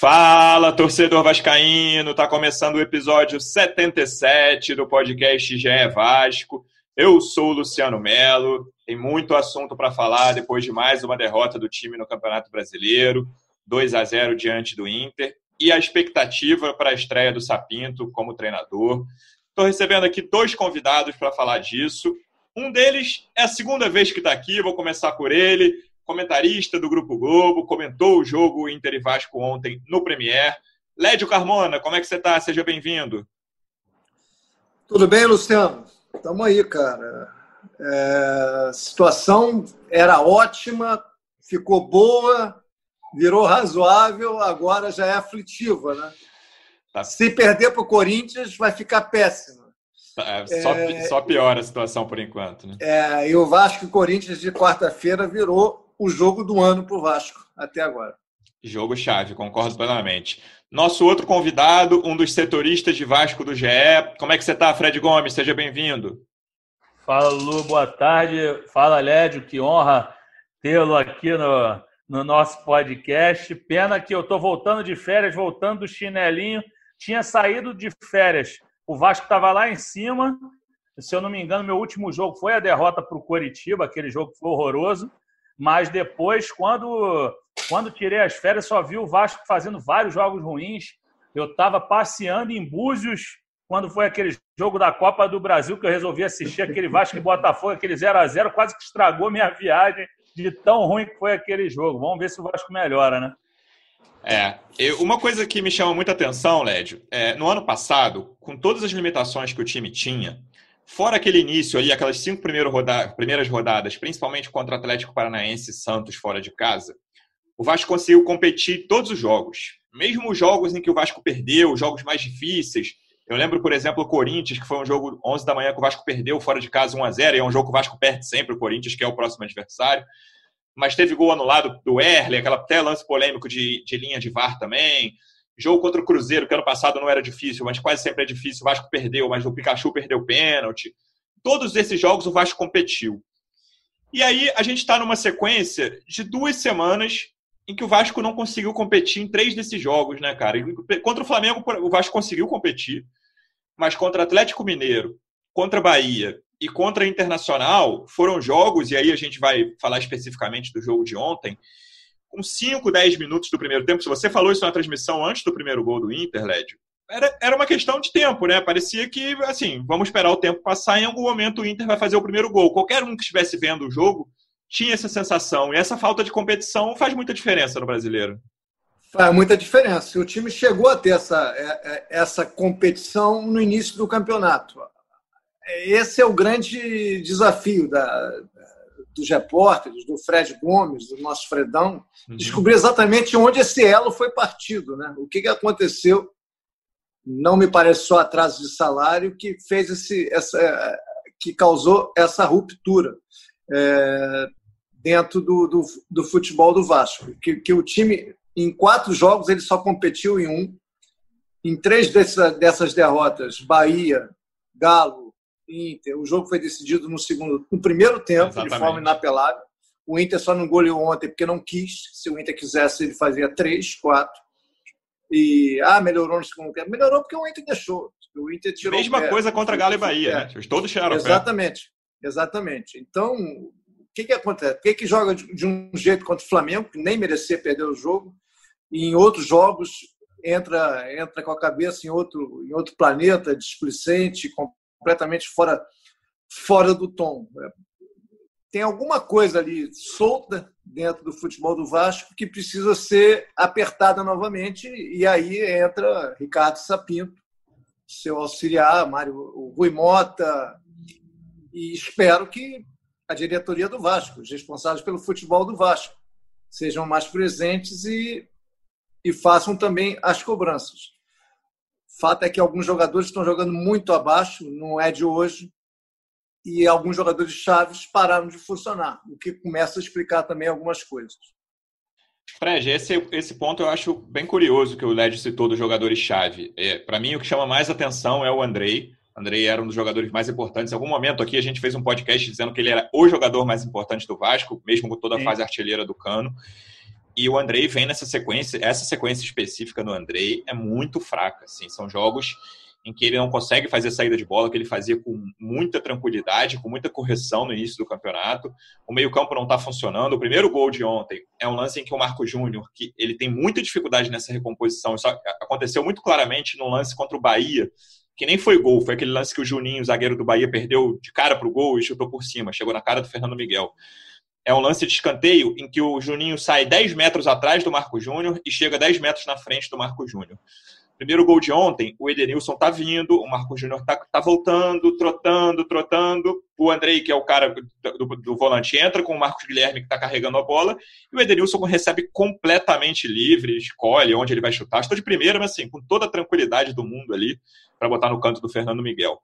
Fala, torcedor vascaíno! Tá começando o episódio 77 do podcast GE Vasco. Eu sou o Luciano Melo. Tem muito assunto para falar depois de mais uma derrota do time no Campeonato Brasileiro, 2 a 0 diante do Inter, e a expectativa para a estreia do Sapinto como treinador. Estou recebendo aqui dois convidados para falar disso. Um deles é a segunda vez que está aqui, vou começar por ele comentarista do Grupo Globo, comentou o jogo Inter e Vasco ontem no Premier. Lédio Carmona, como é que você está? Seja bem-vindo. Tudo bem, Luciano? Estamos aí, cara. É, a situação era ótima, ficou boa, virou razoável, agora já é aflitiva, né? Tá. Se perder para o Corinthians, vai ficar péssima. Tá, só, é... só piora a situação por enquanto, né? É, e o Vasco e Corinthians de quarta-feira virou o jogo do ano para o Vasco até agora. Jogo chave, concordo plenamente. Nosso outro convidado, um dos setoristas de Vasco do GE. Como é que você está, Fred Gomes? Seja bem-vindo. Fala, Lu, boa tarde. Fala, Lédio, que honra tê-lo aqui no, no nosso podcast. Pena que eu estou voltando de férias, voltando do chinelinho. Tinha saído de férias. O Vasco estava lá em cima. Se eu não me engano, meu último jogo foi a derrota para o Coritiba, aquele jogo que foi horroroso. Mas depois, quando, quando tirei as férias, só vi o Vasco fazendo vários jogos ruins. Eu estava passeando em Búzios quando foi aquele jogo da Copa do Brasil que eu resolvi assistir aquele Vasco e Botafogo, aquele 0 a 0 quase que estragou minha viagem de tão ruim que foi aquele jogo. Vamos ver se o Vasco melhora, né? É, eu, uma coisa que me chama muita atenção, Lédio, é, no ano passado, com todas as limitações que o time tinha, Fora aquele início ali, aquelas cinco roda primeiras rodadas, principalmente contra Atlético Paranaense e Santos fora de casa, o Vasco conseguiu competir todos os jogos. Mesmo os jogos em que o Vasco perdeu, os jogos mais difíceis. Eu lembro, por exemplo, o Corinthians, que foi um jogo 11 da manhã que o Vasco perdeu fora de casa 1 a 0 e é um jogo que o Vasco perde sempre, o Corinthians, que é o próximo adversário. Mas teve gol anulado do Erle, aquela até lance polêmico de, de linha de VAR também. Jogo contra o Cruzeiro, que ano passado não era difícil, mas quase sempre é difícil. O Vasco perdeu, mas o Pikachu perdeu pênalti. Todos esses jogos o Vasco competiu. E aí a gente está numa sequência de duas semanas em que o Vasco não conseguiu competir em três desses jogos, né, cara? Contra o Flamengo, o Vasco conseguiu competir, mas contra Atlético Mineiro, contra Bahia e contra Internacional foram jogos, e aí a gente vai falar especificamente do jogo de ontem, com 5, 10 minutos do primeiro tempo, se você falou isso na transmissão antes do primeiro gol do Inter, Lédio, era, era uma questão de tempo, né? Parecia que, assim, vamos esperar o tempo passar, em algum momento o Inter vai fazer o primeiro gol. Qualquer um que estivesse vendo o jogo tinha essa sensação. E essa falta de competição faz muita diferença no brasileiro. Faz muita diferença. O time chegou a ter essa, é, é, essa competição no início do campeonato. Esse é o grande desafio da, dos repórteres, do Fred Gomes, do nosso Fredão, uhum. descobrir exatamente onde esse elo foi partido, né? O que, que aconteceu? Não me parece só atraso de salário que fez esse, essa, que causou essa ruptura é, dentro do, do, do, futebol do Vasco, que, que o time em quatro jogos ele só competiu em um, em três dessa, dessas derrotas, Bahia, Galo, Inter. O jogo foi decidido no segundo, no primeiro tempo, Exatamente. de forma inapelável. O Inter só não goleou ontem porque não quis. Se o Inter quisesse, ele fazia três, quatro. E ah, melhorou no segundo tempo. Melhorou porque o Inter deixou. O Inter tirou Mesma coisa contra Galo e Bahia, né? Todos tiraram Exatamente. Exatamente. Então, o que, que acontece? Por que, que joga de um jeito contra o Flamengo, que nem merecia perder o jogo, e em outros jogos entra entra com a cabeça em outro, em outro planeta, displicente, completamente fora, fora do tom. Tem alguma coisa ali solta dentro do futebol do Vasco que precisa ser apertada novamente, e aí entra Ricardo Sapinto, seu auxiliar, Mário o Rui Mota, e espero que a diretoria do Vasco, os responsáveis pelo futebol do Vasco, sejam mais presentes e, e façam também as cobranças. Fato é que alguns jogadores estão jogando muito abaixo, não é de hoje, e alguns jogadores chaves pararam de funcionar, o que começa a explicar também algumas coisas. Fred, esse, esse ponto eu acho bem curioso que o Led citou dos jogadores-chave. É, Para mim, o que chama mais atenção é o Andrei. Andrei era um dos jogadores mais importantes. Em algum momento aqui a gente fez um podcast dizendo que ele era o jogador mais importante do Vasco, mesmo com toda a Sim. fase artilheira do Cano. E o Andrei vem nessa sequência, essa sequência específica do Andrei é muito fraca. Assim, são jogos em que ele não consegue fazer saída de bola, que ele fazia com muita tranquilidade, com muita correção no início do campeonato. O meio-campo não está funcionando. O primeiro gol de ontem é um lance em que o Marco Júnior, que ele tem muita dificuldade nessa recomposição, isso aconteceu muito claramente no lance contra o Bahia, que nem foi gol, foi aquele lance que o Juninho, o zagueiro do Bahia, perdeu de cara para o gol e chutou por cima, chegou na cara do Fernando Miguel. É um lance de escanteio em que o Juninho sai 10 metros atrás do Marco Júnior e chega 10 metros na frente do Marco Júnior. Primeiro gol de ontem, o Edenilson tá vindo, o Marco Júnior tá, tá voltando, trotando, trotando. O Andrei, que é o cara do, do, volante, entra com o Marcos Guilherme, que tá carregando a bola. E o Edenilson recebe completamente livre, escolhe onde ele vai chutar. Estou de primeira, mas assim, com toda a tranquilidade do mundo ali, para botar no canto do Fernando Miguel.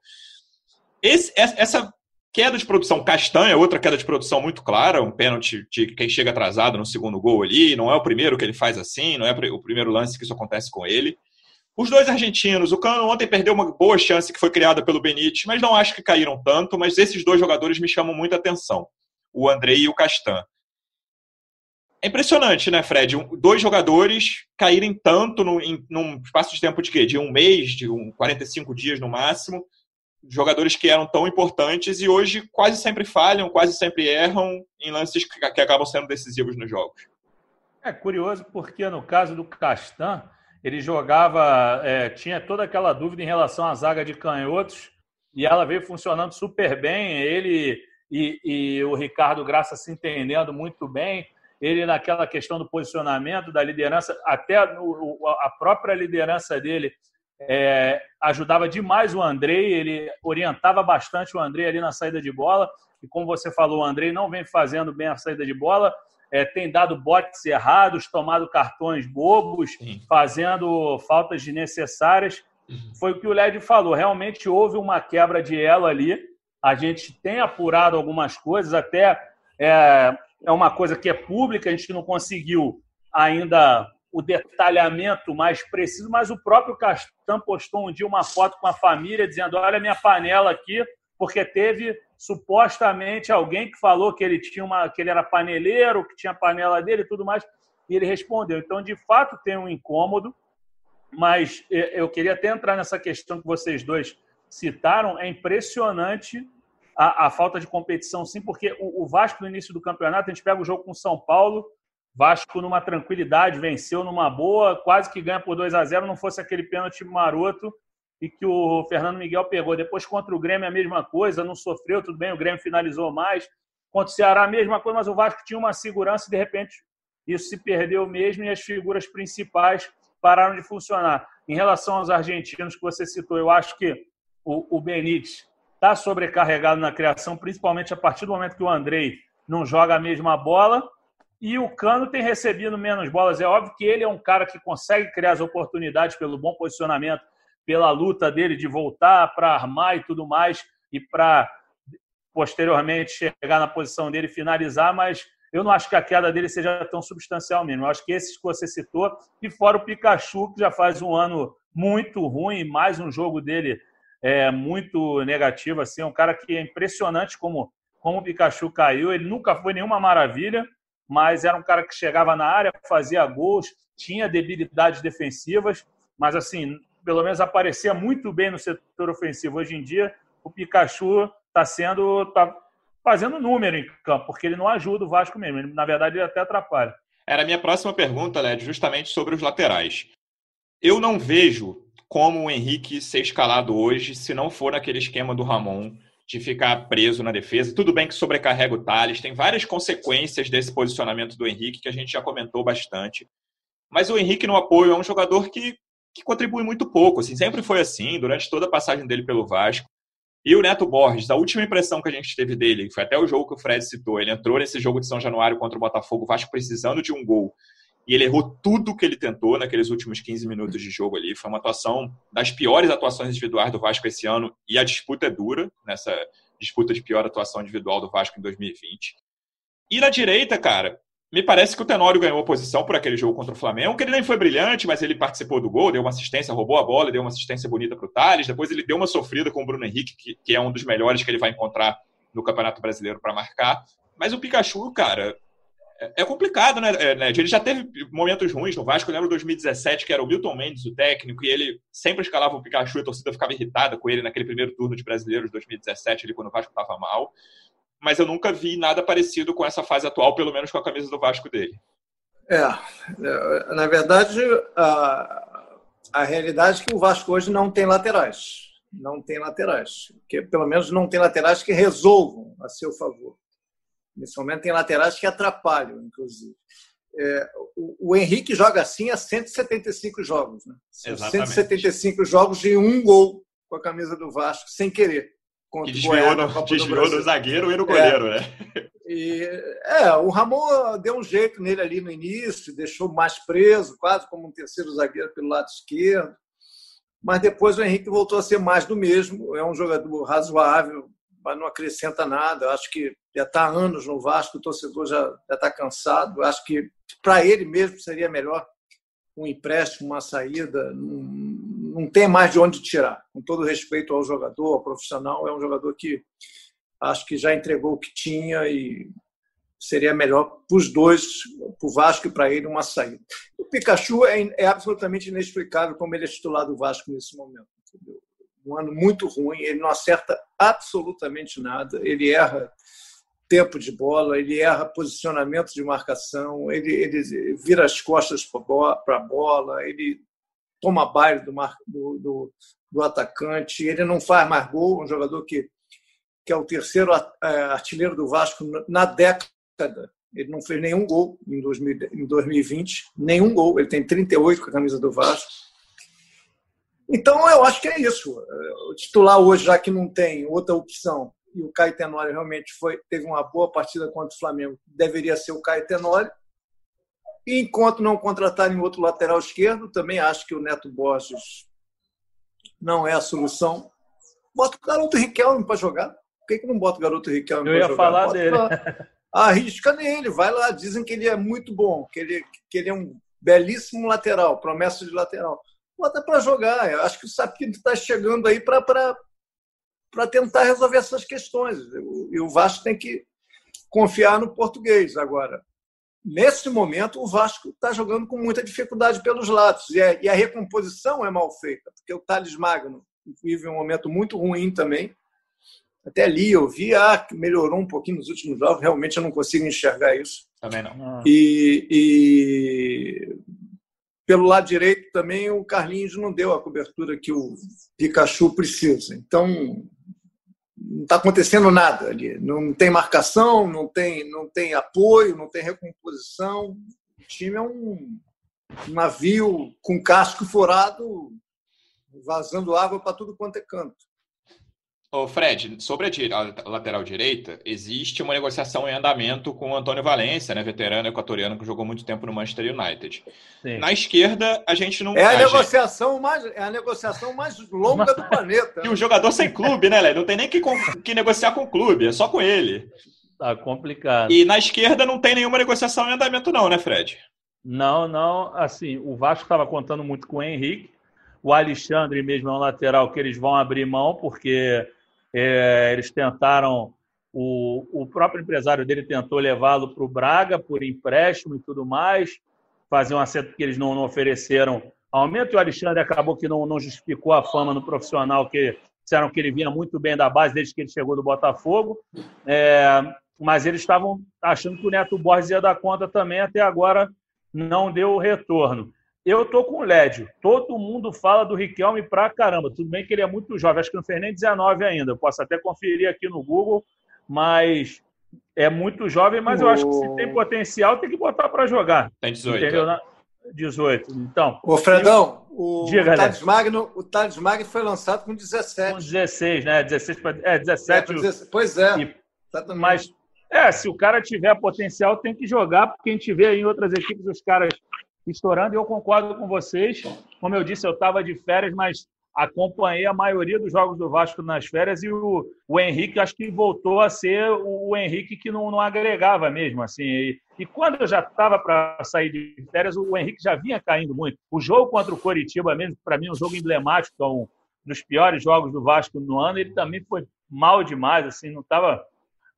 Esse, essa queda de produção castanha, outra queda de produção muito clara, um pênalti de quem chega atrasado no segundo gol ali. Não é o primeiro que ele faz assim, não é o primeiro lance que isso acontece com ele. Os dois argentinos, o Cano ontem perdeu uma boa chance que foi criada pelo Benítez, mas não acho que caíram tanto, mas esses dois jogadores me chamam muita atenção, o Andrei e o Castan. É impressionante, né, Fred? Dois jogadores caírem tanto no, em, num espaço de tempo de quê? De um mês, de um 45 dias no máximo. Jogadores que eram tão importantes e hoje quase sempre falham, quase sempre erram em lances que, que acabam sendo decisivos nos jogos. É curioso porque no caso do Castan, ele jogava, é, tinha toda aquela dúvida em relação à zaga de canhotos e ela veio funcionando super bem. Ele e, e o Ricardo Graça se entendendo muito bem. Ele naquela questão do posicionamento, da liderança, até a própria liderança dele é, ajudava demais o Andrei, ele orientava bastante o Andrei ali na saída de bola. E como você falou, o Andrei não vem fazendo bem a saída de bola é, tem dado botes errados, tomado cartões bobos, Sim. fazendo faltas desnecessárias. Uhum. Foi o que o Led falou. Realmente houve uma quebra de elo ali. A gente tem apurado algumas coisas, até é, é uma coisa que é pública, a gente não conseguiu ainda o detalhamento mais preciso, mas o próprio Castan postou um dia uma foto com a família dizendo: Olha minha panela aqui, porque teve supostamente alguém que falou que ele tinha uma, que ele era paneleiro, que tinha a panela dele e tudo mais, e ele respondeu. Então, de fato, tem um incômodo, mas eu queria até entrar nessa questão que vocês dois citaram. É impressionante a, a falta de competição, sim, porque o, o, Vasco no início do campeonato, a gente pega o jogo com São Paulo, Vasco numa tranquilidade, venceu numa boa, quase que ganha por 2 a 0 não fosse aquele pênalti maroto e que o Fernando Miguel pegou. Depois contra o Grêmio a mesma coisa, não sofreu, tudo bem, o Grêmio finalizou mais. Contra o Ceará a mesma coisa, mas o Vasco tinha uma segurança e de repente isso se perdeu mesmo e as figuras principais pararam de funcionar. Em relação aos argentinos que você citou, eu acho que o, o Benítez está sobrecarregado na criação, principalmente a partir do momento que o Andrei não joga a mesma bola e o Cano tem recebido menos bolas. É óbvio que ele é um cara que consegue criar as oportunidades pelo bom posicionamento, pela luta dele de voltar para armar e tudo mais, e para posteriormente chegar na posição dele e finalizar, mas eu não acho que a queda dele seja tão substancial mesmo. Eu acho que esses que você citou, e fora o Pikachu, que já faz um ano muito ruim, mais um jogo dele é muito negativo, assim, é um cara que é impressionante como, como o Pikachu caiu. Ele nunca foi nenhuma maravilha, mas era um cara que chegava na área, fazia gols, tinha debilidades defensivas, mas assim, pelo menos aparecia muito bem no setor ofensivo. Hoje em dia, o Pikachu está sendo. Tá fazendo número em campo, porque ele não ajuda o Vasco mesmo. Ele, na verdade, ele até atrapalha. Era a minha próxima pergunta, Led, justamente sobre os laterais. Eu não vejo como o Henrique ser escalado hoje se não for naquele esquema do Ramon de ficar preso na defesa. Tudo bem que sobrecarrega o Thales, tem várias consequências desse posicionamento do Henrique que a gente já comentou bastante. Mas o Henrique no apoio é um jogador que que contribui muito pouco. Assim, sempre foi assim, durante toda a passagem dele pelo Vasco. E o Neto Borges, a última impressão que a gente teve dele, foi até o jogo que o Fred citou, ele entrou nesse jogo de São Januário contra o Botafogo, o Vasco precisando de um gol. E ele errou tudo que ele tentou naqueles últimos 15 minutos de jogo ali. Foi uma atuação das piores atuações individuais do Vasco esse ano e a disputa é dura nessa disputa de pior atuação individual do Vasco em 2020. E na direita, cara, me parece que o Tenório ganhou a posição por aquele jogo contra o Flamengo, que ele nem foi brilhante, mas ele participou do gol, deu uma assistência, roubou a bola, deu uma assistência bonita para o Thales. Depois ele deu uma sofrida com o Bruno Henrique, que, que é um dos melhores que ele vai encontrar no Campeonato Brasileiro para marcar. Mas o Pikachu, cara, é, é complicado, né, é, Ned? Ele já teve momentos ruins no Vasco. Eu lembro 2017, que era o Milton Mendes, o técnico, e ele sempre escalava o Pikachu e a torcida ficava irritada com ele naquele primeiro turno de brasileiros de 2017, ali, quando o Vasco estava mal. Mas eu nunca vi nada parecido com essa fase atual, pelo menos com a camisa do Vasco dele. É, é na verdade, a, a realidade é que o Vasco hoje não tem laterais. Não tem laterais. Que, pelo menos não tem laterais que resolvam a seu favor. Nesse momento tem laterais que atrapalham, inclusive. É, o, o, Henrique joga assim há 175 jogos. Né? 175 jogos e um gol com a camisa do Vasco, sem querer. Que desviou, no, desviou do zagueiro e no goleiro, é. né? E, é, o Ramon deu um jeito nele ali no início, deixou mais preso, quase como um terceiro zagueiro pelo lado esquerdo. Mas depois o Henrique voltou a ser mais do mesmo. É um jogador razoável, mas não acrescenta nada. Eu acho que já está há anos no Vasco, o torcedor já está cansado. Eu acho que para ele mesmo seria melhor um empréstimo, uma saída. Não, tem mais de onde tirar. Com todo respeito ao jogador, ao profissional, é um jogador que acho que já entregou o que tinha e seria melhor para os dois, para o Vasco e para ele, uma saída. O Pikachu é, é, absolutamente inexplicável como ele é titular do Vasco nesse momento. Entendeu? Um ano muito ruim, ele não acerta absolutamente nada, ele erra tempo de bola, ele erra posicionamento de marcação, ele, ele vira as costas para a bola, ele toma baile do, do, do, do, atacante, ele não faz mais gol, um jogador que, que é o terceiro é, artilheiro do Vasco na década. Ele não fez nenhum gol em, 2000, em 2020, nenhum gol. Ele tem 38 com a camisa do Vasco. Então, eu acho que é isso. O titular hoje, já que não tem outra opção, e o Caio Tenório realmente foi, teve uma boa partida contra o Flamengo, deveria ser o Caio Tenório. E enquanto não contratarem outro lateral esquerdo, também acho que o Neto Borges não é a solução. Bota o garoto Riquelme para jogar. Por que, que não bota o garoto Riquelme para jogar? Eu ia falar bota dele. Pra... Arrisca nele, vai lá. Dizem que ele é muito bom, que ele, que ele é um belíssimo lateral, promessa de lateral bota para jogar. Eu acho que o Sapinto está chegando aí para tentar resolver essas questões. E o Vasco tem que confiar no português agora. Nesse momento, o Vasco está jogando com muita dificuldade pelos lados. E a, e a recomposição é mal feita, porque o Thales Magno vive um momento muito ruim também. Até ali eu vi, ah, melhorou um pouquinho nos últimos jogos. Realmente eu não consigo enxergar isso. Também não. E, e pelo lado direito também o Carlinhos não deu a cobertura que o Pikachu precisa. Então não está acontecendo nada ali. Não tem marcação, não tem, não tem apoio, não tem recomposição. O time é um navio com casco furado, vazando água para tudo quanto é canto. Ô Fred, sobre a lateral direita, existe uma negociação em andamento com o Antônio Valência, né, veterano equatoriano que jogou muito tempo no Manchester United. Sim. Na esquerda, a gente não. É a, a negociação gente... mais, é a negociação mais longa do planeta. E o jogador sem clube, né, Léo? Não tem nem que, que negociar com o clube, é só com ele. Tá complicado. E na esquerda não tem nenhuma negociação em andamento, não, né, Fred? Não, não. Assim, o Vasco estava contando muito com o Henrique. O Alexandre mesmo é um lateral que eles vão abrir mão, porque é, eles tentaram, o, o próprio empresário dele tentou levá-lo para o Braga por empréstimo e tudo mais, fazer um acerto que eles não, não ofereceram aumento. E o Alexandre acabou que não, não justificou a fama no profissional, que disseram que ele vinha muito bem da base desde que ele chegou do Botafogo. É, mas eles estavam achando que o Neto Borges ia dar conta também, até agora não deu o retorno. Eu tô com o Lédio. Todo mundo fala do Riquelme pra caramba. Tudo bem que ele é muito jovem, acho que não fez nem 19 ainda. Eu posso até conferir aqui no Google, mas é muito jovem, mas eu acho que se tem potencial, tem que botar para jogar. Tem 18. Entendeu? 18. Então. Ô, Fredão, o, Diga, Thales Magno, o Thales Magno foi lançado com 17. Com 16, né? 16 para. É, 17. É, 16, pois é. E, mas, é, se o cara tiver potencial, tem que jogar, porque a gente vê em outras equipes os caras estourando. E eu concordo com vocês. Como eu disse, eu estava de férias, mas acompanhei a maioria dos jogos do Vasco nas férias e o, o Henrique acho que voltou a ser o, Henrique que não, não, agregava mesmo assim e, e quando eu já estava para sair de férias o Henrique já vinha caindo muito o jogo contra o Coritiba mesmo para mim um jogo emblemático é um dos piores jogos do Vasco no ano ele também foi mal demais assim não estava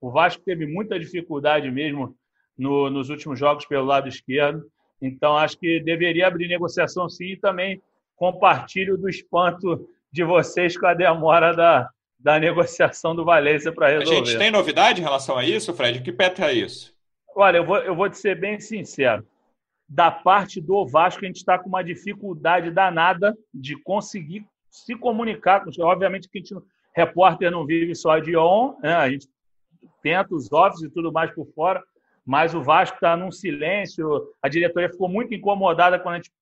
o Vasco teve muita dificuldade mesmo no, nos últimos jogos pelo lado esquerdo então acho que deveria abrir negociação sim e também compartilho do espanto de vocês com a demora da, da negociação do Valência para resolver. A gente tem novidade em relação a isso, Fred? Que pé é isso? Olha, eu vou, eu vou te ser bem sincero. Da parte do Vasco, a gente está com uma dificuldade danada de conseguir se comunicar. Obviamente que a gente, repórter não vive só de on, né? a gente tenta os offices e tudo mais por fora, mas o Vasco está num silêncio. A diretoria ficou muito incomodada quando a gente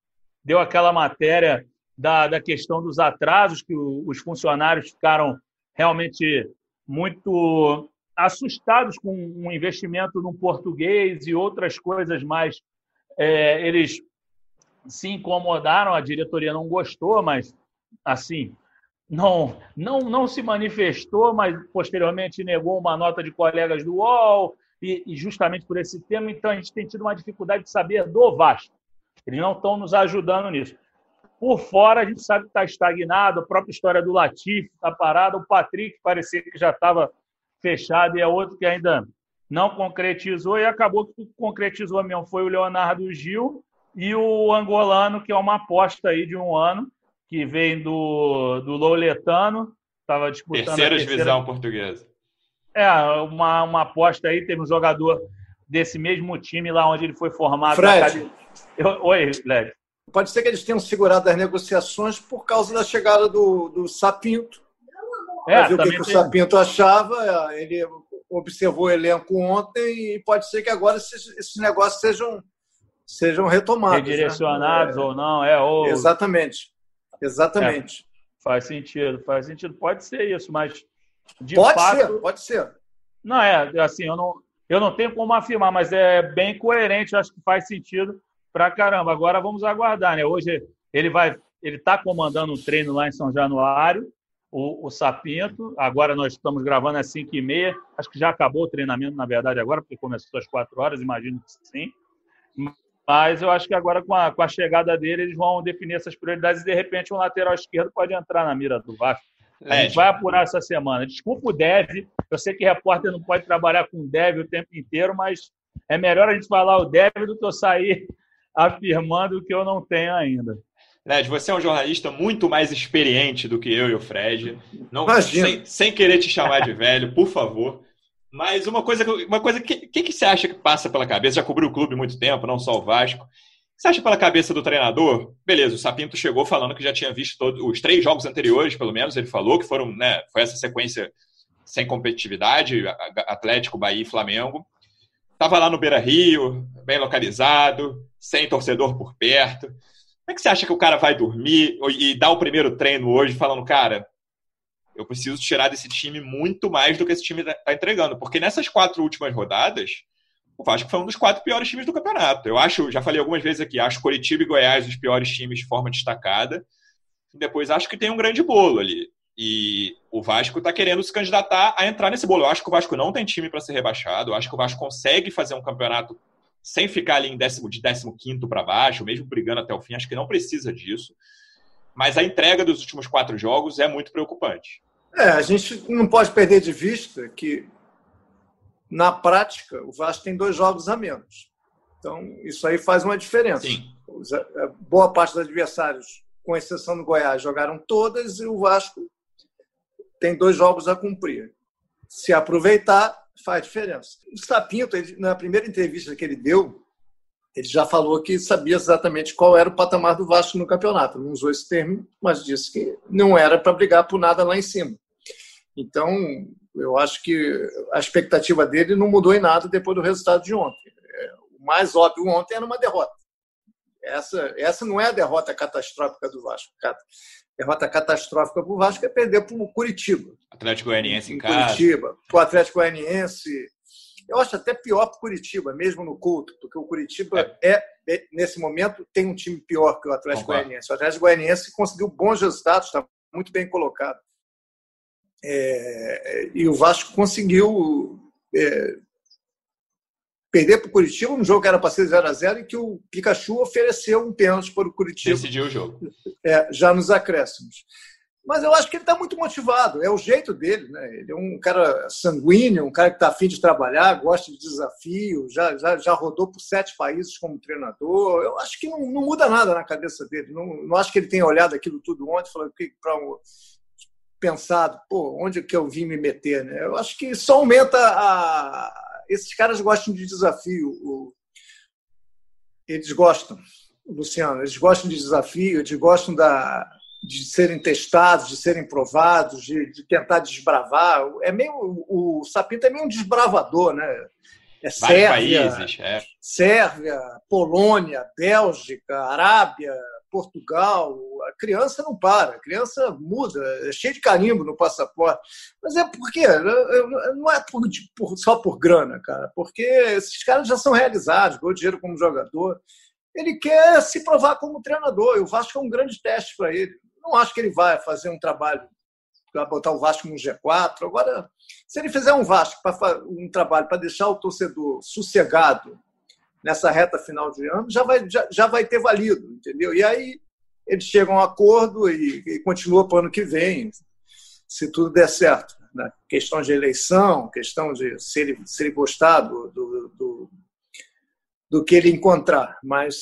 deu aquela matéria da, da questão dos atrasos, que o, os funcionários ficaram realmente muito assustados com um investimento no português e outras coisas mais. É, eles se incomodaram, a diretoria não gostou, mas assim não não não se manifestou, mas posteriormente negou uma nota de colegas do UOL e, e justamente por esse tema, então a gente tem tido uma dificuldade de saber do Vasco. Eles não estão nos ajudando nisso. Por fora, a gente sabe que está estagnado, a própria história do Latif está parada, o Patrick parecia que já estava fechado e é outro que ainda não concretizou e acabou que concretizou mesmo foi o Leonardo Gil e o angolano, que é uma aposta aí de um ano, que vem do, do Louletano, estava disputando terceira, terceira divisão portuguesa. É, uma, uma aposta aí, teve um jogador desse mesmo time lá onde ele foi formado. Fred. Oi, Led. Pode ser que eles tenham segurado as negociações por causa da chegada do, do Sapinto. É, ver o que, que o Sapinto achava. Ele observou o elenco ontem e pode ser que agora esses, esses negócios sejam, sejam retomados. Né? Redirecionados né? ou não, é. Ou... Exatamente. Exatamente. É, faz sentido, faz sentido. Pode ser isso, mas. Pode fato, ser, pode ser. Não, é, assim, eu não, eu não tenho como afirmar, mas é bem coerente, acho que faz sentido pra caramba. Agora vamos aguardar, né? Hoje ele vai, ele está comandando um treino lá em São Januário, o, o Sapinto. Agora nós estamos gravando às 5 e meia. Acho que já acabou o treinamento, na verdade, agora, porque começou às 4 horas, imagino que sim. Mas eu acho que agora, com a, com a chegada dele, eles vão definir essas prioridades e, de repente, um lateral esquerdo pode entrar na mira do Vasco. A gente vai apurar essa semana. Desculpa o Dev. Eu sei que repórter não pode trabalhar com Dev o tempo inteiro, mas é melhor a gente falar o Dev do que eu sair afirmando que eu não tenho ainda. Led, você é um jornalista muito mais experiente do que eu e o Fred. Não, sem, sem, querer te chamar de velho, por favor. Mas uma coisa, uma coisa que, que, que você acha que passa pela cabeça? Já cobriu o clube muito tempo, não só o Vasco. Você acha pela cabeça do treinador? Beleza, o Sapinto chegou falando que já tinha visto todos os três jogos anteriores, pelo menos, ele falou que foram, né, foi essa sequência sem competitividade, Atlético, Bahia e Flamengo. Estava lá no Beira Rio, bem localizado, sem torcedor por perto. Como é que você acha que o cara vai dormir e dar o primeiro treino hoje falando, cara, eu preciso tirar desse time muito mais do que esse time está entregando? Porque nessas quatro últimas rodadas, o Vasco foi um dos quatro piores times do campeonato. Eu acho, já falei algumas vezes aqui, acho Curitiba e Goiás os piores times de forma destacada. Depois acho que tem um grande bolo ali. E o Vasco está querendo se candidatar a entrar nesse bolo. Eu acho que o Vasco não tem time para ser rebaixado. Eu acho que o Vasco consegue fazer um campeonato sem ficar ali em décimo, de 15 para baixo, mesmo brigando até o fim. Acho que não precisa disso. Mas a entrega dos últimos quatro jogos é muito preocupante. É, a gente não pode perder de vista que, na prática, o Vasco tem dois jogos a menos. Então, isso aí faz uma diferença. Sim. É, boa parte dos adversários, com exceção do Goiás, jogaram todas e o Vasco tem dois jogos a cumprir. Se aproveitar, faz diferença. O Sapinto, ele, na primeira entrevista que ele deu, ele já falou que sabia exatamente qual era o patamar do Vasco no campeonato. Não usou esse termo, mas disse que não era para brigar por nada lá em cima. Então, eu acho que a expectativa dele não mudou em nada depois do resultado de ontem. É, o mais óbvio ontem era uma derrota. Essa, essa não é a derrota catastrófica do Vasco derrota catastrófica para o Vasco é perder para o Curitiba. Atlético Goianiense em, em casa. Curitiba. O Atlético Goianiense Eu acho até pior para o Curitiba, mesmo no culto, porque o Curitiba é. é. nesse momento, tem um time pior que o Atlético Goianiense. O Atlético Goianiense conseguiu bons resultados, está muito bem colocado. É, e o Vasco conseguiu é, perder para o Curitiba um jogo que era para ser 0 a 0 e que o Pikachu ofereceu um pênalti para o Curitiba. Decidiu o jogo. É, já nos acréscimos. Mas eu acho que ele está muito motivado, é o jeito dele. Né? Ele é um cara sanguíneo, um cara que está afim de trabalhar, gosta de desafio, já, já, já rodou por sete países como treinador. Eu acho que não, não muda nada na cabeça dele. Não, não acho que ele tenha olhado aquilo tudo ontem e falou para um, pensado, pô, onde que eu vim me meter? Né? Eu acho que só aumenta a, esses caras gostam de desafio. Eles gostam, Luciano, eles gostam de desafio, eles gostam da, de serem testados, de serem provados, de, de tentar desbravar. É meio, o, Sapinto é meio um desbravador, né? É Sérvia, países, é. Sérvia, Polônia, Bélgica, Arábia, Portugal. A criança não para, a criança muda, é cheio de carimbo no passaporte. Mas é porque não é por, por, só por grana, cara, porque esses caras já são realizados, ganhou dinheiro como jogador. Ele quer se provar como treinador, e o Vasco é um grande teste para ele. Não acho que ele vai fazer um trabalho para botar o Vasco no G4. Agora, se ele fizer um Vasco para um trabalho para deixar o torcedor sossegado nessa reta final de ano, já vai, já, já vai ter valido, entendeu? E aí eles chegam a um acordo e, e continua para o ano que vem, se tudo der certo. Né? Questão de eleição, questão de se ele, se ele gostar do, do, do, do que ele encontrar. Mas,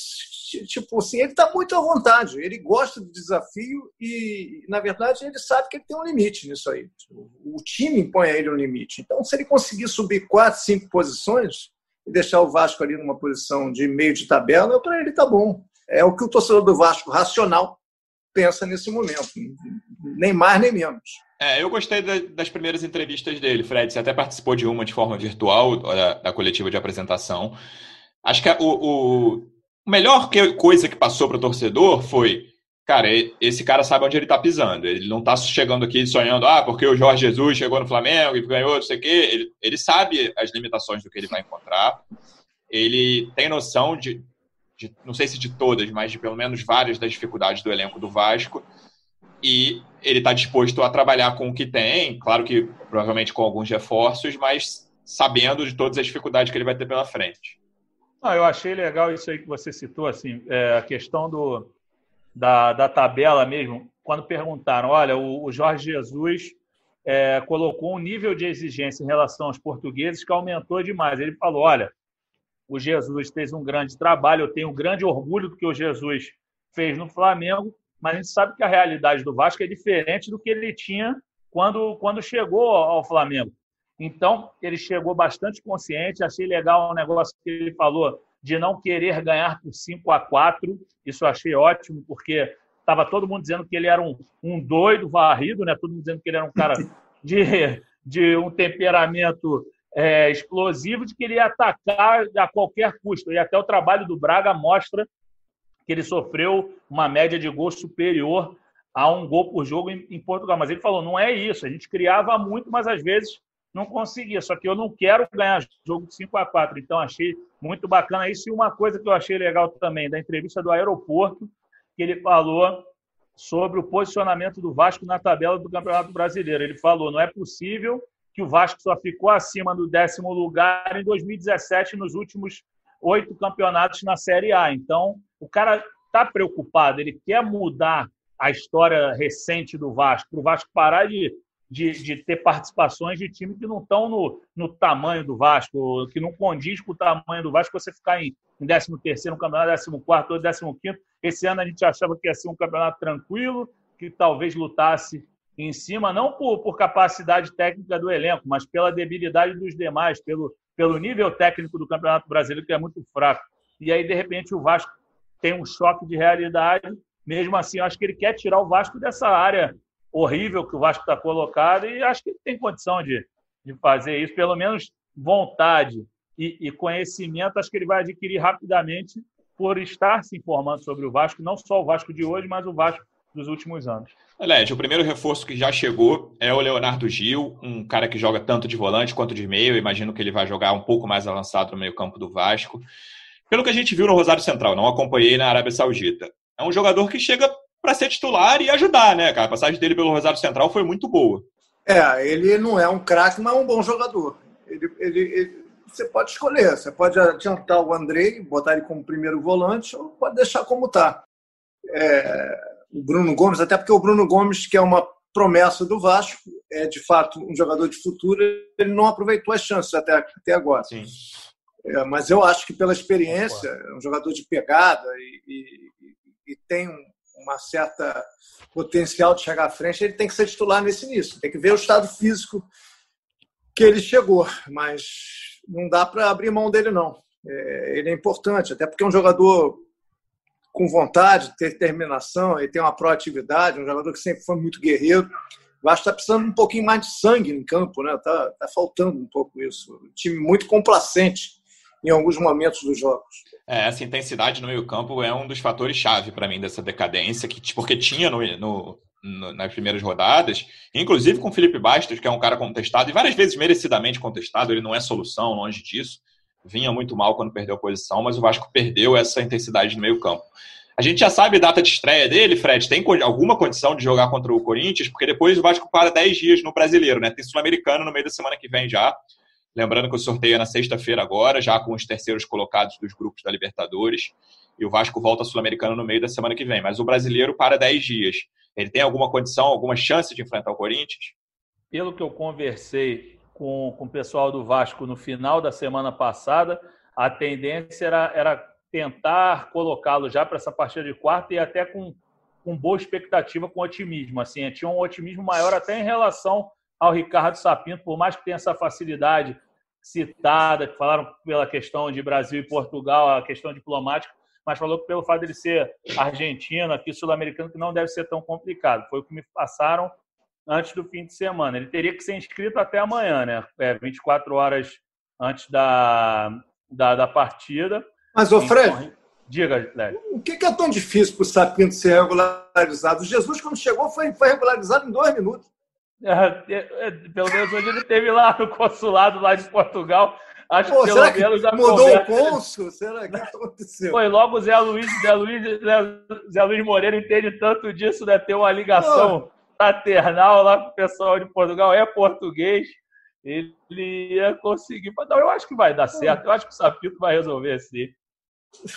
tipo assim, ele está muito à vontade, ele gosta do desafio e, na verdade, ele sabe que ele tem um limite nisso aí. O time impõe a ele um limite. Então, se ele conseguir subir quatro, cinco posições, e deixar o Vasco ali numa posição de meio de tabela, para ele tá bom. É o que o torcedor do Vasco racional pensa nesse momento, nem mais nem menos. É, eu gostei das primeiras entrevistas dele, Fred. Você até participou de uma de forma virtual, da, da coletiva de apresentação. Acho que o, o, a melhor coisa que passou para o torcedor foi cara, esse cara sabe onde ele está pisando. Ele não está chegando aqui sonhando, ah, porque o Jorge Jesus chegou no Flamengo e ganhou, não sei o quê. Ele, ele sabe as limitações do que ele vai encontrar. Ele tem noção de, de, não sei se de todas, mas de pelo menos várias das dificuldades do elenco do Vasco. E ele está disposto a trabalhar com o que tem, claro que provavelmente com alguns reforços, mas sabendo de todas as dificuldades que ele vai ter pela frente. Ah, eu achei legal isso aí que você citou, assim, é, a questão do, da, da tabela mesmo, quando perguntaram, olha, o, o Jorge Jesus é, colocou um nível de exigência em relação aos portugueses que aumentou demais. Ele falou, olha, o Jesus fez um grande trabalho, eu tenho um grande orgulho do que o Jesus fez no Flamengo, mas a gente sabe que a realidade do Vasco é diferente do que ele tinha quando, quando chegou ao Flamengo. Então, ele chegou bastante consciente, achei legal o negócio que ele falou de não querer ganhar por 5 a 4 Isso eu achei ótimo, porque estava todo mundo dizendo que ele era um, um doido varrido, né? todo mundo dizendo que ele era um cara de, de um temperamento é, explosivo, de que ele ia atacar a qualquer custo. E até o trabalho do Braga mostra que ele sofreu uma média de gol superior a um gol por jogo em, em Portugal. Mas ele falou: não é isso, a gente criava muito, mas às vezes não conseguia. Só que eu não quero ganhar jogo de 5 a 4 Então, achei muito bacana isso. E uma coisa que eu achei legal também, da entrevista do aeroporto, que ele falou sobre o posicionamento do Vasco na tabela do Campeonato Brasileiro. Ele falou: não é possível que o Vasco só ficou acima do décimo lugar em 2017 nos últimos oito campeonatos na Série A. Então, o cara está preocupado, ele quer mudar a história recente do Vasco, para o Vasco parar de de, de ter participações de time que não estão no, no tamanho do Vasco, que não condiz com o tamanho do Vasco, você ficar em, em 13 no campeonato, 14 ou 15 Esse ano a gente achava que ia ser um campeonato tranquilo, que talvez lutasse em cima, não por, por capacidade técnica do elenco, mas pela debilidade dos demais, pelo, pelo nível técnico do Campeonato Brasileiro, que é muito fraco. E aí, de repente, o Vasco tem um choque de realidade. Mesmo assim, eu acho que ele quer tirar o Vasco dessa área horrível que o Vasco está colocado e acho que tem condição de, de fazer isso, pelo menos vontade e, e, conhecimento, acho que ele vai adquirir rapidamente por estar se informando sobre o Vasco, não só o Vasco de hoje, mas o Vasco dos últimos anos. Led, o primeiro reforço que já chegou é o Leonardo Gil, um cara que joga tanto de volante quanto de meio. Eu imagino que ele vai jogar um pouco mais avançado no meio-campo do Vasco. Pelo que a gente viu no Rosário Central, não acompanhei na Arábia Saudita. É um jogador que chega para ser titular e ajudar, né, cara? A passagem dele pelo Rosário Central foi muito boa. É, ele não é um craque, mas é um bom jogador. Ele, ele, ele, você pode escolher. Você pode adiantar o Andrei, botar ele como primeiro volante, ou pode deixar como está. É, o Bruno Gomes, até porque o Bruno Gomes, que é uma promessa do Vasco, é de fato um jogador de futuro, ele não aproveitou as chances até, até agora. Sim. É, mas eu acho que pela experiência, é um jogador de pegada e, e, e tem um, uma certa potencial de chegar à frente, ele tem que ser titular nesse início. Tem que ver o estado físico que ele chegou, mas não dá para abrir mão dele não. É, ele é importante, até porque é um jogador com vontade, ter determinação, ele tem uma proatividade, um jogador que sempre foi muito guerreiro. Eu acho que está precisando um pouquinho mais de sangue em campo, né? Tá, tá faltando um pouco isso. Um time muito complacente em alguns momentos dos jogos. É, essa intensidade no meio-campo é um dos fatores chave para mim dessa decadência, que porque tinha no, no, no, nas primeiras rodadas, inclusive com o Felipe Bastos, que é um cara contestado e várias vezes merecidamente contestado. Ele não é solução, longe disso vinha muito mal quando perdeu a posição, mas o Vasco perdeu essa intensidade no meio-campo. A gente já sabe a data de estreia dele, Fred. Tem alguma condição de jogar contra o Corinthians? Porque depois o Vasco para 10 dias no brasileiro, né? Tem Sul-Americano no meio da semana que vem já. Lembrando que o sorteio é na sexta-feira agora, já com os terceiros colocados dos grupos da Libertadores. E o Vasco volta Sul-Americano no meio da semana que vem. Mas o brasileiro para 10 dias. Ele tem alguma condição, alguma chance de enfrentar o Corinthians? Pelo que eu conversei com, com o pessoal do Vasco no final da semana passada, a tendência era, era tentar colocá-lo já para essa partida de quarta e até com, com boa expectativa, com otimismo. Assim, tinha um otimismo maior até em relação ao Ricardo Sapinto, por mais que tenha essa facilidade citada, que falaram pela questão de Brasil e Portugal, a questão diplomática, mas falou que pelo fato de ele ser argentino, aqui sul-americano, que não deve ser tão complicado. Foi o que me passaram antes do fim de semana. Ele teria que ser inscrito até amanhã, né? É, 24 horas antes da, da, da partida. Mas, ô Fred, então, diga, Léo. O que é tão difícil para o Sapinto ser regularizado? O Jesus, quando chegou, foi, foi regularizado em dois minutos. É, é, pelo menos hoje ele esteve lá no consulado lá de Portugal. Acho Pô, que pelo será menos que mudou conversa... o cônsul? Será que aconteceu? Foi logo o Zé Luiz, Zé Luiz, Zé Luiz Moreira entende tanto disso, né? Ter uma ligação. Pô fraternal lá com o pessoal de Portugal, é português, ele ia conseguir. Não, eu acho que vai dar certo, eu acho que o Sapito vai resolver assim.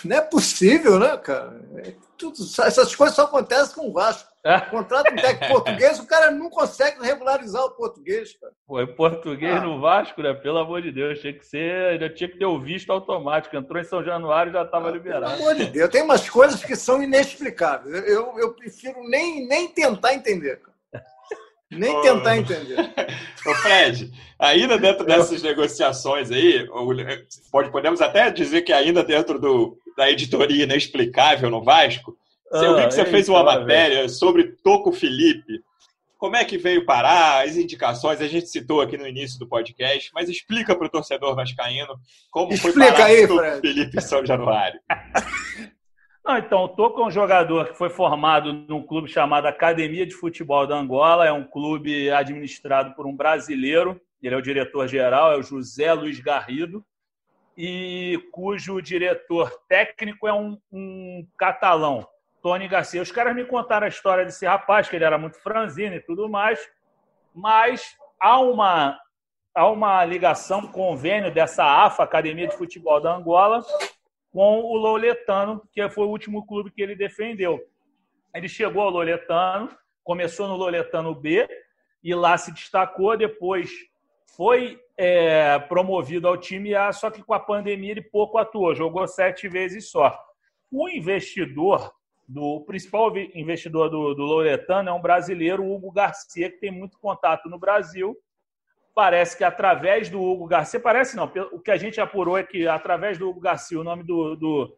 Não é possível, né, cara? É tudo, essas coisas só acontecem com o Vasco. Contrata um técnico português, o cara não consegue regularizar o português, cara. Pô, português ah. no Vasco, né? Pelo amor de Deus, tinha que ser, já tinha que ter o visto automático. Entrou em São Januário já estava ah, liberado. Pelo amor de Deus, tem umas coisas que são inexplicáveis. Eu, eu prefiro nem, nem tentar entender. Nem tentar entender. Ô Fred, ainda dentro dessas negociações aí, pode, podemos até dizer que ainda dentro do, da editoria inexplicável no Vasco, ah, eu vi que você fez uma matéria velho. sobre Toco Felipe. Como é que veio parar, as indicações, a gente citou aqui no início do podcast, mas explica para o torcedor vascaíno como explica foi parar aí, o Toco Fred. Felipe em São Januário. Não, então, o Toco é um jogador que foi formado num clube chamado Academia de Futebol da Angola. É um clube administrado por um brasileiro. Ele é o diretor-geral, é o José Luiz Garrido, e cujo diretor técnico é um, um catalão, Tony Garcia. Os caras me contaram a história desse rapaz, que ele era muito franzino e tudo mais, mas há uma, há uma ligação, um convênio dessa AFA, Academia de Futebol da Angola, com o Loletano, que foi o último clube que ele defendeu. Ele chegou ao Loletano, começou no Loletano B e lá se destacou. Depois foi é, promovido ao time A, só que com a pandemia ele pouco atuou, jogou sete vezes só. O investidor, do principal investidor do, do Loretano é um brasileiro, Hugo Garcia, que tem muito contato no Brasil. Parece que através do Hugo Garcia, parece não, o que a gente apurou é que através do Hugo Garcia, o nome do, do,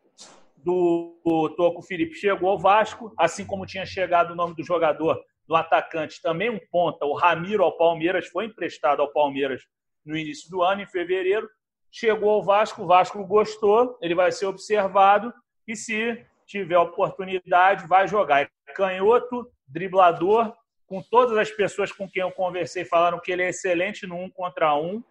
do, do Toco Felipe chegou ao Vasco, assim como tinha chegado o nome do jogador, do atacante, também um ponta, o Ramiro ao Palmeiras, foi emprestado ao Palmeiras no início do ano, em fevereiro, chegou ao Vasco, o Vasco gostou, ele vai ser observado e se tiver oportunidade vai jogar. É canhoto, driblador, com todas as pessoas com quem eu conversei falaram que ele é excelente no um contra um,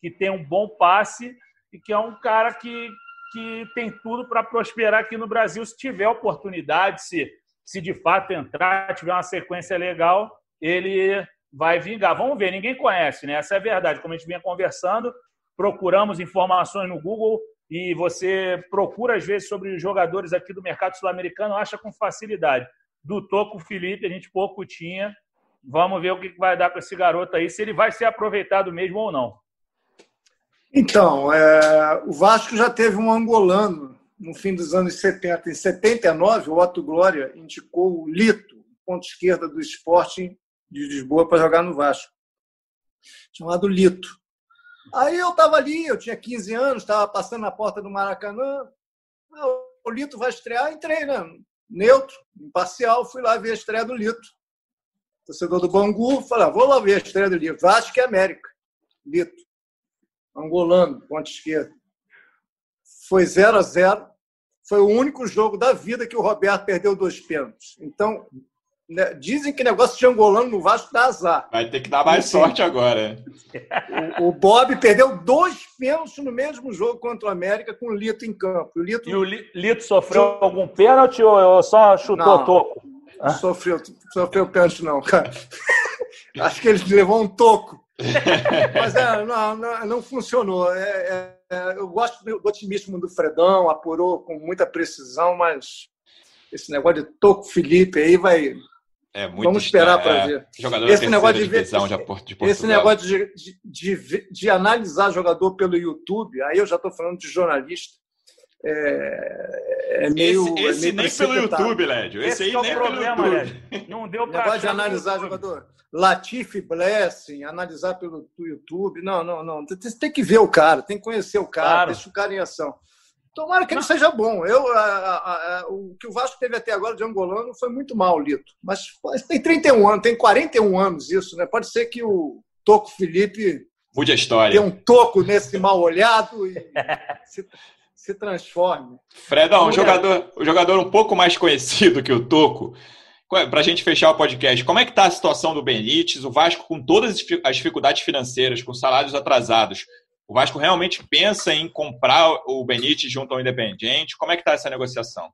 que tem um bom passe e que é um cara que, que tem tudo para prosperar aqui no Brasil se tiver oportunidade, se, se de fato entrar, tiver uma sequência legal, ele vai vingar. Vamos ver, ninguém conhece, né? Essa é a verdade. Como a gente vinha conversando, procuramos informações no Google e você procura, às vezes, sobre os jogadores aqui do mercado sul-americano, acha com facilidade. Do Toco Felipe, a gente pouco tinha. Vamos ver o que vai dar com esse garoto aí, se ele vai ser aproveitado mesmo ou não. Então, é, o Vasco já teve um angolano no fim dos anos 70. Em 79, o Otto Glória indicou o Lito, ponto esquerda do Sporting de Lisboa, para jogar no Vasco, chamado Lito. Aí eu estava ali, eu tinha 15 anos, estava passando na porta do Maracanã. Ah, o Lito vai estrear, entrei, né? Neutro, imparcial, fui lá ver a estreia do Lito. Torcedor do Bangu, falei, ah, vou lá ver a estreia do Lito. Vasco e América. Lito angolano, ponta esquerda. Foi 0 a 0 Foi o único jogo da vida que o Roberto perdeu dois pênaltis. Então, dizem que negócio de angolano no Vasco dá azar. Vai ter que dar mais Enfim, sorte agora. O, o, Bob perdeu dois pênaltis no mesmo jogo contra o América com o Lito em campo. O Lito... E o Lito sofreu algum pênalti ou só chutou não, toco? Sofreu, sofreu pênalti não, cara. Acho que ele levou um toco. Mas é, não, não, não funcionou. É, é, é, eu gosto do otimismo do Fredão, apurou com muita precisão, mas esse negócio de Toco Felipe aí vai. É muito Vamos esperar para é, ver. Jogador esse negócio de, ver, esse, de, de esse negócio de, de, de, analisar jogador pelo YouTube, aí eu já estou falando de jornalista. É, é meio. Esse, esse é meio nem pelo YouTube, Lédio. Esse, esse aí é nem problema, pelo YouTube. Lédio. Não deu para. Negócio de analisar jogador. Latifi Blessing, analisar pelo YouTube. Não, não, não. Você tem que ver o cara, tem que conhecer o cara, claro. deixa o cara em ação. Tomara que ele seja bom. Eu, a, a, a, o que o Vasco teve até agora de angolano foi muito mal, Lito. Mas tem 31 anos, tem 41 anos isso, né? Pode ser que o Toco Felipe. Mude a história. Tem um toco nesse mal olhado e se, se transforme. Fredão, um jogador, um jogador um pouco mais conhecido que o Toco para a gente fechar o podcast, como é que está a situação do Benítez? O Vasco, com todas as dificuldades financeiras, com salários atrasados, o Vasco realmente pensa em comprar o Benítez junto ao Independiente? Como é que está essa negociação?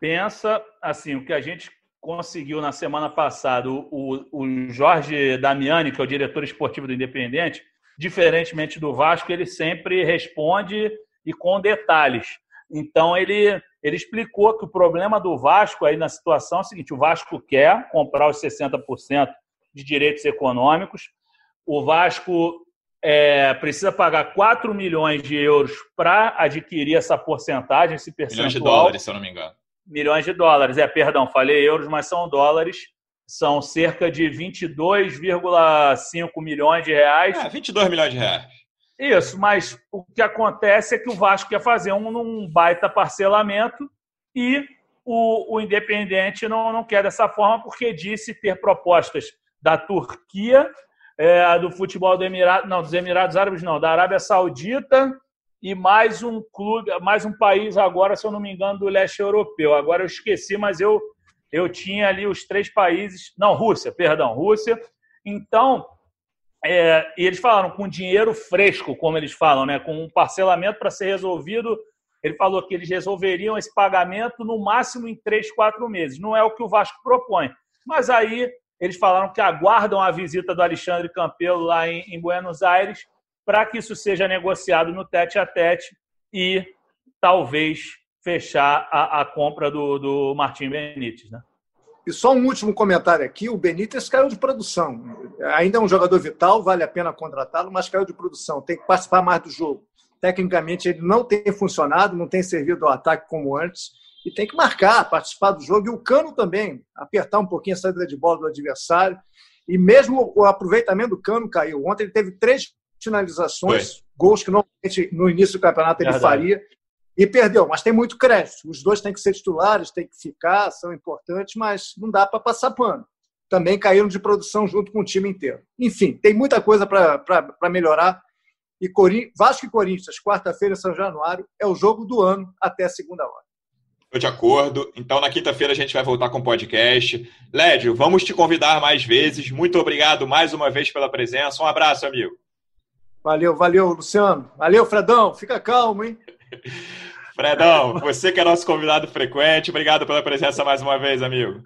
Pensa, assim, o que a gente conseguiu na semana passada, o, o Jorge Damiani, que é o diretor esportivo do Independente, diferentemente do Vasco, ele sempre responde e com detalhes. Então, ele ele explicou que o problema do Vasco aí na situação é o seguinte: o Vasco quer comprar os 60% de direitos econômicos, o Vasco é, precisa pagar 4 milhões de euros para adquirir essa porcentagem, esse percentual. Milhões de dólares, se eu não me engano. Milhões de dólares, é, perdão, falei euros, mas são dólares. São cerca de 22,5 milhões de reais. É, 22 milhões de reais. Isso, mas o que acontece é que o Vasco quer fazer um, um baita parcelamento e o, o Independente não, não quer dessa forma porque disse ter propostas da Turquia, é, do futebol do Emirado, não, dos Emirados Árabes não, da Arábia Saudita e mais um clube, mais um país agora, se eu não me engano, do leste europeu. Agora eu esqueci, mas eu eu tinha ali os três países, não, Rússia, perdão, Rússia. Então, é, e eles falaram com dinheiro fresco, como eles falam, né? com um parcelamento para ser resolvido. Ele falou que eles resolveriam esse pagamento no máximo em três, quatro meses. Não é o que o Vasco propõe. Mas aí eles falaram que aguardam a visita do Alexandre Campelo lá em, em Buenos Aires para que isso seja negociado no tete a tete e talvez fechar a, a compra do, do Martim Benítez. Né? E só um último comentário aqui: o Benítez caiu de produção. Ainda é um jogador vital, vale a pena contratá-lo, mas caiu de produção. Tem que participar mais do jogo. Tecnicamente, ele não tem funcionado, não tem servido ao ataque como antes. E tem que marcar, participar do jogo. E o Cano também, apertar um pouquinho a saída de bola do adversário. E mesmo o aproveitamento do Cano caiu. Ontem ele teve três finalizações, Foi. gols que normalmente no início do campeonato ele Verdade. faria e perdeu. Mas tem muito crédito. Os dois têm que ser titulares, têm que ficar, são importantes, mas não dá para passar pano. Também caíram de produção junto com o time inteiro. Enfim, tem muita coisa para melhorar. E. Vasco e Corinthians, quarta-feira, São Januário, é o jogo do ano até a segunda hora. De acordo. Então, na quinta-feira a gente vai voltar com o podcast. Lédio, vamos te convidar mais vezes. Muito obrigado mais uma vez pela presença. Um abraço, amigo. Valeu, valeu, Luciano. Valeu, Fredão. Fica calmo, hein? Fredão, você que é nosso convidado frequente, obrigado pela presença mais uma vez, amigo.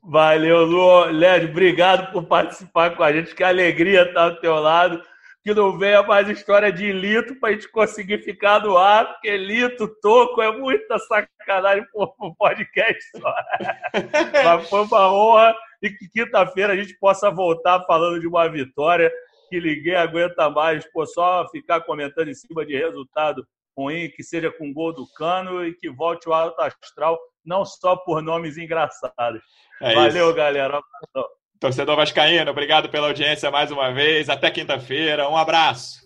Valeu, Lu. Lédio, obrigado por participar com a gente. Que alegria estar do teu lado que não venha mais história de Lito para a gente conseguir ficar no ar, porque Lito, Toco é muita sacanagem por um podcast só. Mas foi uma honra e que quinta-feira a gente possa voltar falando de uma vitória que ninguém aguenta mais, pô, só ficar comentando em cima de resultado ruim, que seja com gol do Cano e que volte o alto astral, não só por nomes engraçados. É Valeu, isso. galera. Torcedor Vascaíno, obrigado pela audiência mais uma vez. Até quinta-feira. Um abraço.